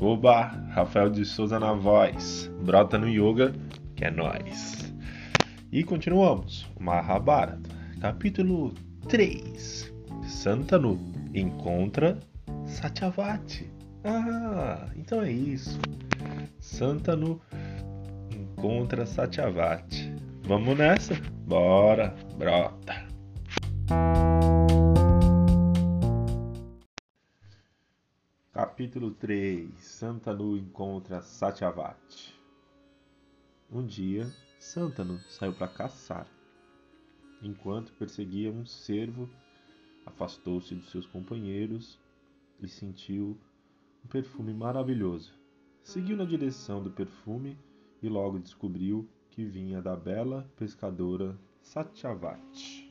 Oba, Rafael de Souza na voz. Brota no yoga, que é nós. E continuamos. Mahabharata, capítulo 3. Santanu encontra Satyavati. Ah, então é isso. Santanu encontra Satyavati. Vamos nessa? Bora, brota. Capítulo 3 Santanu encontra Satyavati Um dia, Santanu saiu para caçar. Enquanto perseguia um cervo, afastou-se de seus companheiros e sentiu um perfume maravilhoso. Seguiu na direção do perfume e logo descobriu que vinha da bela pescadora Satyavati.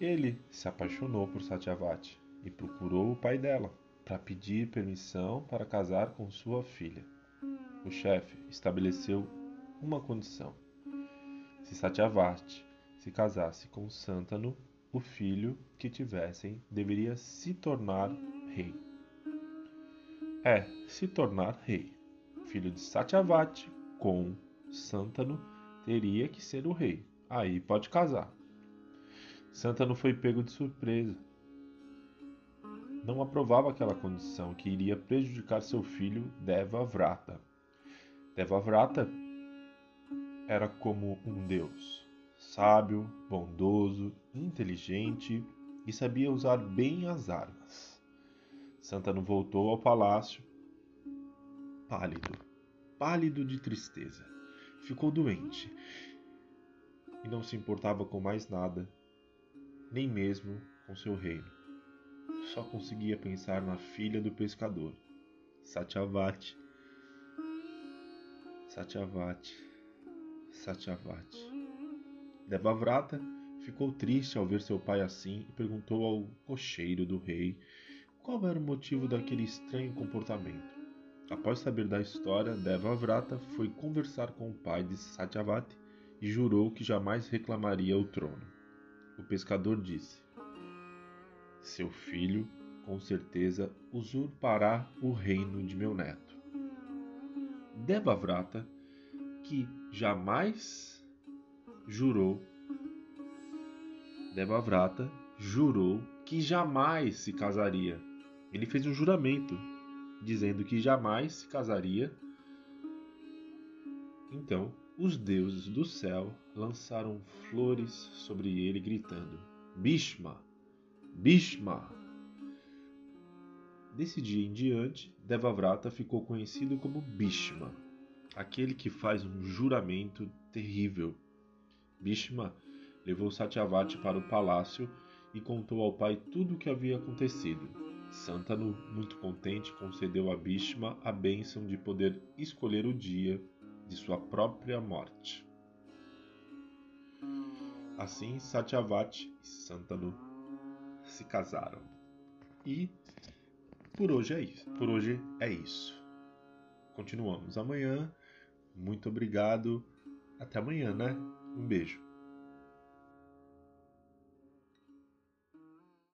Ele se apaixonou por Satyavati e procurou o pai dela para pedir permissão para casar com sua filha. O chefe estabeleceu uma condição: se Satyavati se casasse com Santanu, o filho que tivessem deveria se tornar rei. É, se tornar rei. Filho de Satyavati com Santanu teria que ser o rei. Aí pode casar. Santanu foi pego de surpresa não aprovava aquela condição que iria prejudicar seu filho Devavrata. Devavrata era como um deus, sábio, bondoso, inteligente e sabia usar bem as armas. Santanu voltou ao palácio, pálido, pálido de tristeza. Ficou doente e não se importava com mais nada, nem mesmo com seu reino só conseguia pensar na filha do pescador, Satyavati. Satyavati. Satyavati. Devavrata ficou triste ao ver seu pai assim e perguntou ao cocheiro do rei qual era o motivo daquele estranho comportamento. Após saber da história, Devavrata foi conversar com o pai de Satyavati e jurou que jamais reclamaria o trono. O pescador disse: seu filho, com certeza, usurpará o reino de meu neto. Debavrata, que jamais jurou, Debavrata jurou que jamais se casaria. Ele fez um juramento dizendo que jamais se casaria. Então, os deuses do céu lançaram flores sobre ele, gritando: Bhishma, Bhishma. Desse dia em diante, Devavrata ficou conhecido como Bhishma, aquele que faz um juramento terrível. Bhishma levou Satyavati para o palácio e contou ao pai tudo o que havia acontecido. Santanu, muito contente, concedeu a Bhishma a bênção de poder escolher o dia de sua própria morte. Assim, Satyavati e Santanu se casaram. E por hoje é isso. Por hoje é isso. Continuamos amanhã. Muito obrigado. Até amanhã, né? Um beijo.